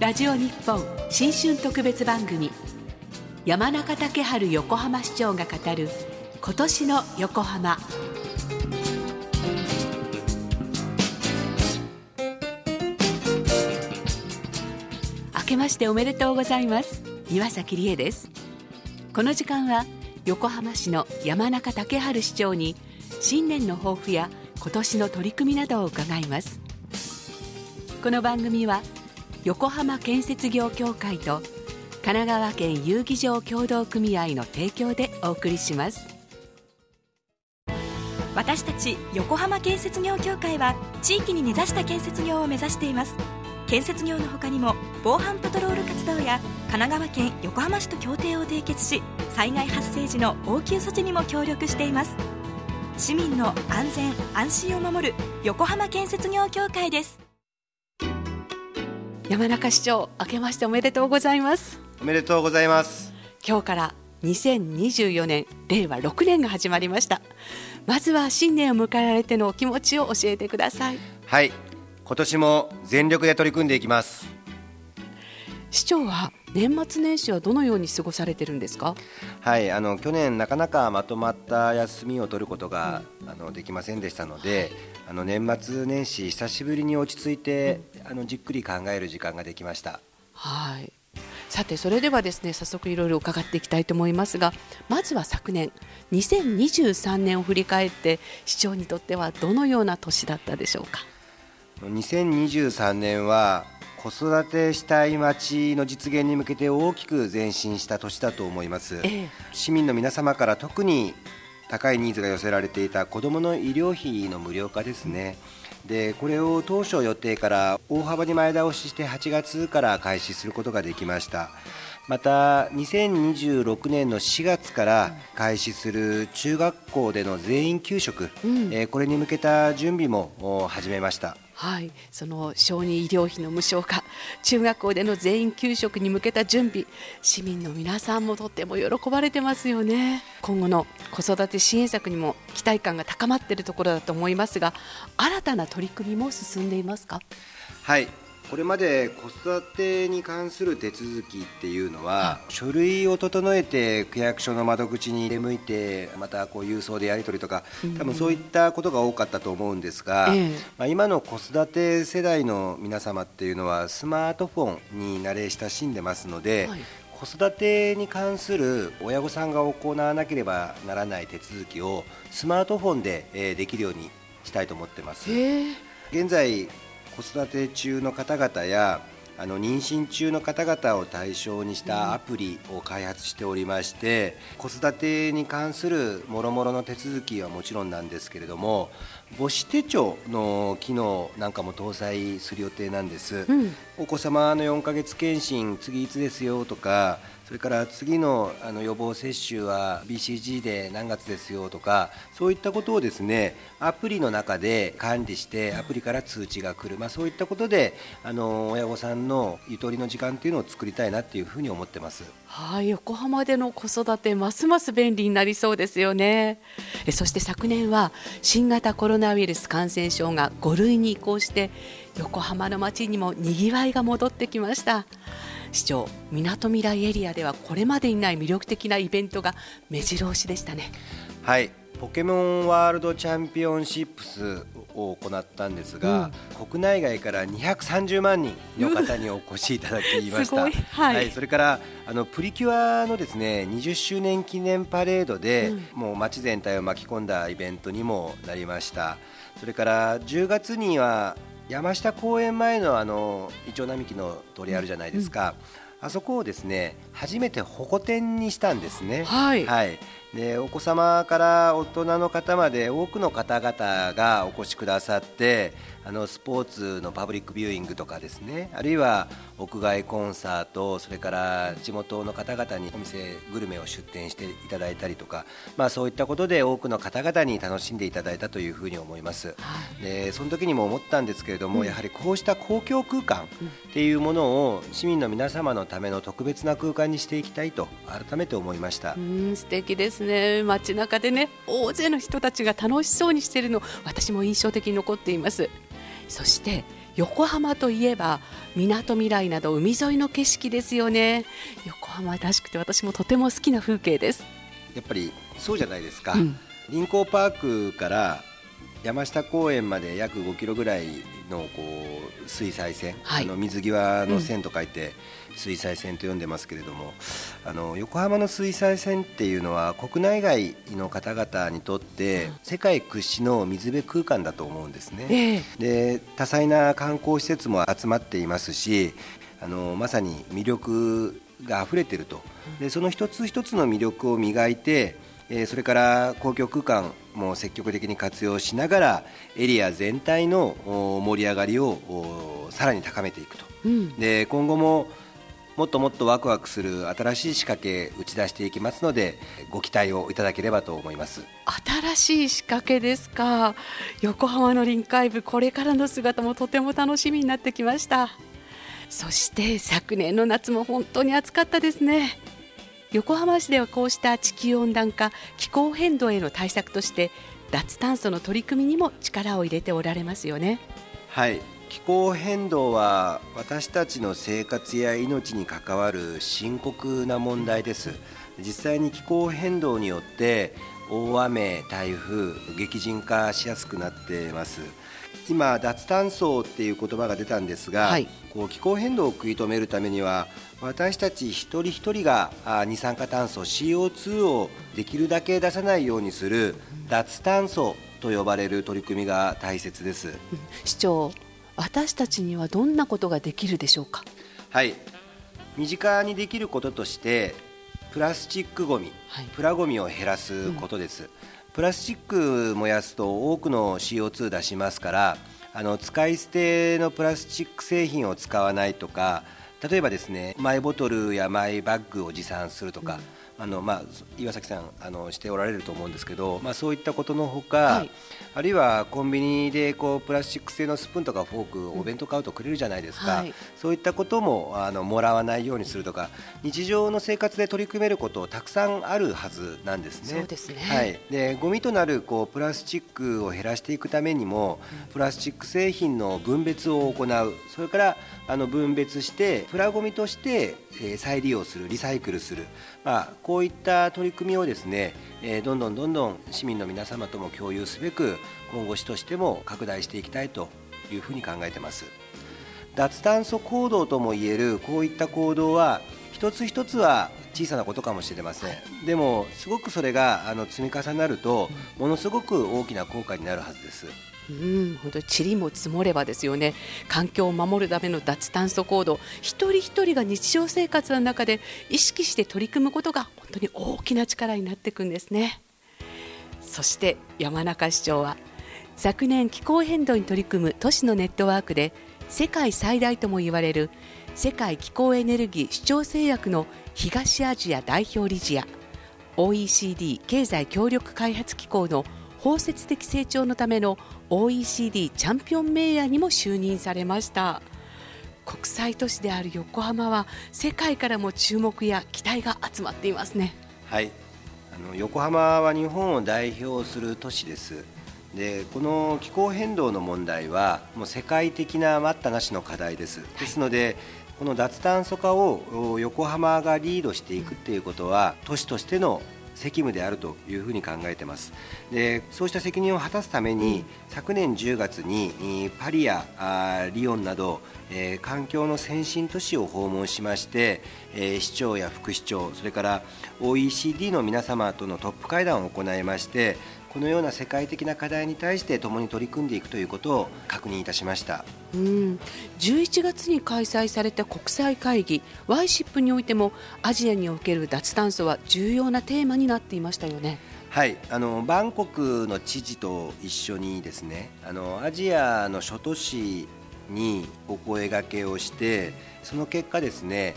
ラジオ日本新春特別番組山中竹春横浜市長が語る今年の横浜。明けましておめでとうございます。岩崎理恵です。この時間は横浜市の山中竹春市長に新年の抱負や今年の取り組みなどを伺います。この番組は横浜建設業協会と神奈川県遊技場協同組合の提供でお送りします。私たち横浜建設業協会は地域に根ざした建設業を目指しています。建設業の他にも防犯パトロール活動や神奈川県横浜市と協定を締結し災害発生時の応急措置にも協力しています。市民の安全安心を守る横浜建設業協会です。山中市長明けましておめでとうございます。おめでとうございます。今日から2024年令和6年が始まりました。まずは新年を迎えられてのお気持ちを教えてください。はい。今年も全力で取り組んでいきます市長は年末年始はどのように過ごされてるんですか？はいあの去年なかなかまとまった休みを取ることが、うん、あのできませんでしたので、あの年末年始久しぶりに落ち着いて、うん、あのじっくり考える時間ができました。はい。さてそれではですね早速いろいろ伺っていきたいと思いますがまずは昨年2023年を振り返って市長にとってはどのような年だったでしょうか？2023年は子育てしたい街の実現に向けて大きく前進した年だと思います、ええ、市民の皆様から特に高いニーズが寄せられていた子どもの医療費の無料化ですね、でこれを当初予定から大幅に前倒しして8月から開始することができましたまた2026年の4月から開始する中学校での全員給食、うん、えー、これに向けた準備も始めました。はい、その小児医療費の無償化中学校での全員給食に向けた準備市民の皆さんもとっても喜ばれてますよね。今後の子育て支援策にも期待感が高まっているところだと思いますが新たな取り組みも進んでいますか？はいこれまで子育てに関する手続きっていうのは、書類を整えて区役所の窓口に出向いてまたこう郵送でやり取りとか多分そういったことが多かったと思うんですが、まあ、今の子育て世代の皆様っていうのはスマートフォンに慣れ親しんでますので、子育てに関する親御さんが行わなければならない手続きをスマートフォンでできるようにしたいと思ってます。現在子育て中の方々やあの妊娠中の方々を対象にしたアプリを開発しておりまして、子育てに関するもろもろの手続きはもちろんなんですけれども母子手帳の機能なんかも搭載する予定なんです、うん、お子様の4ヶ月検診次いつですよとかそれから次のあの予防接種は BCG で何月ですよとかそういったことをですねアプリの中で管理してアプリから通知が来る、まあ、そういったことであの親御さんのゆとりの時間っていうのを作りたいなっていうふうに思ってます。はい横浜での子育てますます便利になりそうですよね。そして昨年は新型コロナウイルス感染症が5類に移行して横浜の街にもにぎわいが戻ってきました。市長みなとみらいエリアではこれまでにない魅力的なイベントが目白押しでしたね。はい。ポケモンワールドチャンピオンシップスを行ったんですが、うん、国内外から230万人の方にお越しいただきました、はい、はい、それからあのプリキュアのですね20周年記念パレードで、うん、もう街全体を巻き込んだイベントにもなりました。それから10月には山下公園前のあのイチョウ並木の通りあるじゃないですか、うん、あそこをですね初めて保護店にしたんですね。はい、はい、でお子様から大人の方まで多くの方々がお越しくださってあのスポーツのパブリックビューイングとかですねあるいは屋外コンサートそれから地元の方々にお店グルメを出店していただいたりとか、まあ、そういったことで多くの方々に楽しんでいただいたというふうに思います、でその時にも思ったんですけれども、うん、やはりこうした公共空間っていうものを市民の皆様のための特別な空間にしていきたいと改めて思いました。うん素敵ですね。街中でね大勢の人たちが楽しそうにしているの私も印象的に残っています。そして横浜といえばみなとみらいなど海沿いの景色ですよね。横浜らしくて私もとても好きな風景です。やっぱりそうじゃないですか、うん、臨港パークから山下公園まで約5キロぐらいのこう水彩線、はい、あの水際の線と書いて水彩線と呼んでますけれども、うん、あの横浜の水彩線っていうのは国内外の方々にとって世界屈指の水辺空間だと思うんですね。えー、で多彩な観光施設も集まっていますしあのまさに魅力が溢れてると。でその一つ一つの魅力を磨いてえそれから公共空間も積極的に活用しながらエリア全体の盛り上がりをさらに高めていくと、うん、で今後ももっともっとワクワクする新しい仕掛け打ち出していきますのでご期待をいただければと思います。新しい仕掛けですか。横浜の臨海部これからの姿もとても楽しみになってきましたそして昨年の夏も本当に暑かったですね横浜市ではこうした地球温暖化気候変動への対策として脱炭素の取り組みにも力を入れておられますよね。はい。気候変動は私たちの生活や命に関わる深刻な問題です。実際に気候変動によって大雨台風激甚化しやすくなっています。今脱炭素っていう言葉が出たんですが、はい、こう気候変動を食い止めるためには私たち一人一人が二酸化炭素 CO2 をできるだけ出さないようにする脱炭素と呼ばれる取り組みが大切です。市長私たちにはどんなことができるでしょうか？はい。身近にできることとしてプラスチックごみ、はい、プラごみを減らすことです、うん、プラスチック燃やすと多くの CO2 出しますからあの使い捨てのプラスチック製品を使わないとか例えばですねマイボトルやマイバッグを持参するとか、うんあのまあ、岩崎さんあのしておられると思うんですけど、まあ、そういったことのほか、はい、あるいはコンビニでこうプラスチック製のスプーンとかフォークお弁当買うとくれるじゃないですか、はい、そういったこともあのもらわないようにするとか日常の生活で取り組めることたくさんあるはずなんですね。そうですね。はい、でゴミとなるこうプラスチックを減らしていくためにも、プラスチック製品の分別を行う。それからあの分別してプラゴミとして、え再利用するリサイクルする、まあ、こういった取り組みをですね、えどんどんどんどん市民の皆様とも共有すべく今後市としても拡大していきたいというふうに考えてます。脱炭素行動ともいえるこういった行動は一つ一つは小さなことかもしれません、でもすごくそれがあの積み重なるとものすごく大きな効果になるはずです。うん本当に塵も積もればですよね。環境を守るための脱炭素行動。一人一人が日常生活の中で意識して取り組むことが本当に大きな力になっていくんですね。そして山中市長は昨年気候変動に取り組む都市のネットワークで世界最大とも言われる世界気候エネルギー主張製薬の東アジア代表理事や OECD 経済協力開発機構の包摂的成長のための OECD チャンピオンメイヤーにも就任されました。国際都市である横浜は世界からも注目や期待が集まっていますね。はい。あの横浜は日本を代表する都市です。でこの気候変動の問題はもう世界的な待ったなしの課題です。ですので、この脱炭素化を横浜がリードしていくっていうことは都市としての責務であるというふうに考えてます。でそうした責任を果たすために、昨年10月にパリやリヨンなど、えー、環境の先進都市を訪問しまして、えー、市長や副市長それから OECD の皆様とのトップ会談を行いましてこのような世界的な課題に対して共に取り組んでいくということを確認いたしました。うん。11月に開催された国際会議ワイシップにおいてもアジアにおける脱炭素は重要なテーマになっていましたよね。はい。あのバンコクの知事と一緒にですねあのアジアの諸都市にお声がけをしてその結果ですね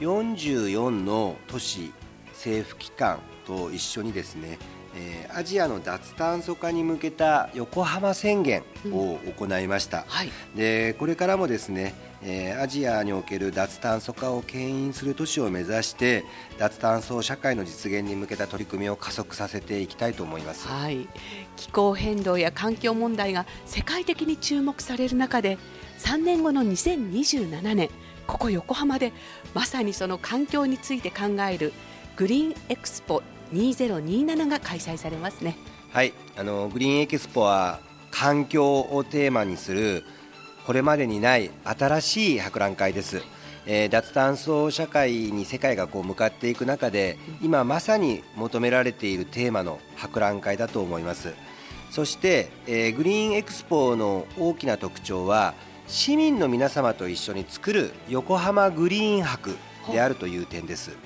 44の都市政府機関と一緒にですねえーアジアの脱炭素化に向けた横浜宣言を行いました、はい。でこれからもですね、えーアジアにおける脱炭素化を牽引する都市を目指して脱炭素社会の実現に向けた取り組みを加速させていきたいと思います。はい、気候変動や環境問題が世界的に注目される中で3年後の2027年ここ横浜でまさにその環境について考えるグリーンエクスポ2027が開催されますね。はい、あのグリーンエキスポは環境をテーマにするこれまでにない新しい博覧会です。えー脱炭素社会に世界がこう向かっていく中で今まさに求められているテーマの博覧会だと思いますそして、えーグリーンエクスポの大きな特徴は市民の皆様と一緒に作る横浜グリーン博であるという点です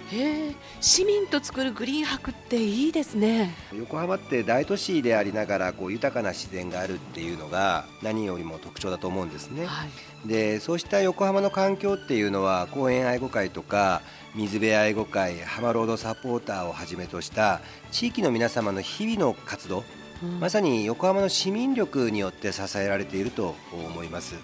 市民と作るグリーン博っていいですね。横浜って大都市でありながらこう豊かな自然があるっていうのが何よりも特徴だと思うんですね。はいでそうした横浜の環境っていうのは公園愛護会とか水辺愛護会浜ロードサポーターをはじめとした地域の皆様の日々の活動、うんまさに横浜の市民力によって支えられていると思います。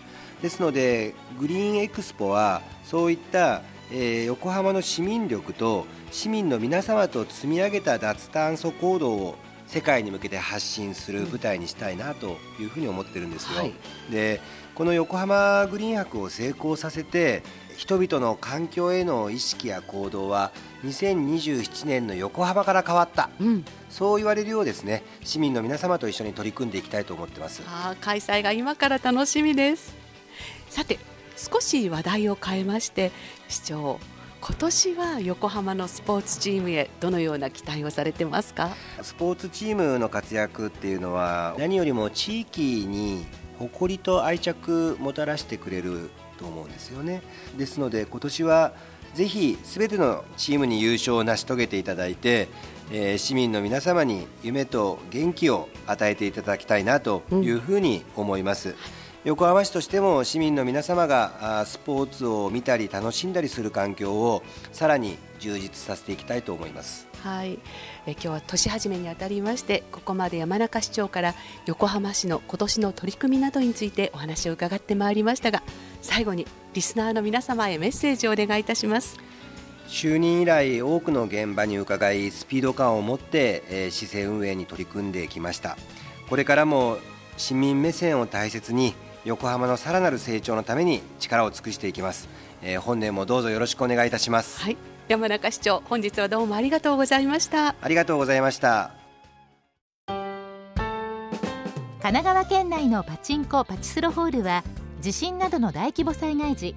ですのでグリーンエクスポはそういった、えー横浜の市民力と市民の皆様と積み上げた脱炭素行動を世界に向けて発信する舞台にしたいなというふうに思ってるんですよ、はい。でこの横浜グリーン博を成功させて人々の環境への意識や行動は2027年の横浜から変わった。うん、そう言われるようですね。市民の皆様と一緒に取り組んでいきたいと思ってます。あー開催が今から楽しみです。さて少し話題を変えまして市長今年は横浜のスポーツチームへどのような期待をされてますか？スポーツチームの活躍っていうのは何よりも地域に誇りと愛着もたらしてくれると思うんですよね。ですので今年はぜひ全てのチームに優勝を成し遂げていただいて、えー市民の皆様に夢と元気を与えていただきたいなというふうに思います、横浜市としても市民の皆様がスポーツを見たり楽しんだりする環境をさらに充実させていきたいと思います。はい、え今日は年始めにあたりましてここまで山中市長から横浜市の今年の取り組みなどについてお話を伺ってまいりましたが最後にリスナーの皆様へメッセージをお願いいたします。就任以来多くの現場に伺いスピード感を持って、えー市政運営に取り組んできました。これからも市民目線を大切に横浜のさらなる成長のために力を尽くしていきます、えー本年もどうぞよろしくお願いいたします、はい。山中市長本日はどうもありがとうございました。ありがとうございました。神奈川県内のパチンコパチスロホールは地震などの大規模災害時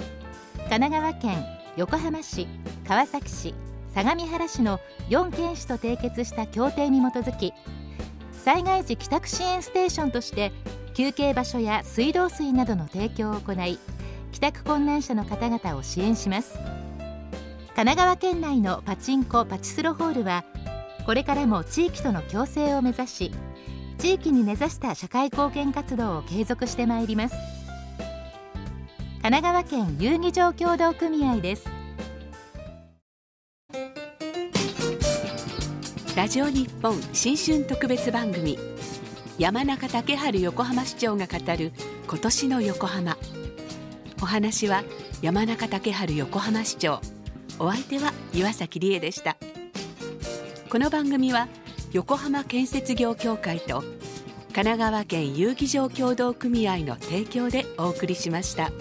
神奈川県横浜市川崎市相模原市の4県市と締結した協定に基づき災害時帰宅支援ステーションとして休憩場所や水道水などの提供を行い帰宅困難者の方々を支援します。神奈川県内のパチンコパチスロホールはこれからも地域との共生を目指し地域に根ざした社会貢献活動を継続してまいります。神奈川県遊技場協同組合です。ラジオ日本新春特別番組山中竹春横浜市長が語る今年の横浜。お話は山中竹春横浜市長。お相手は岩崎理恵でした。この番組は横浜建設業協会と神奈川県遊技場協同組合の提供でお送りしました。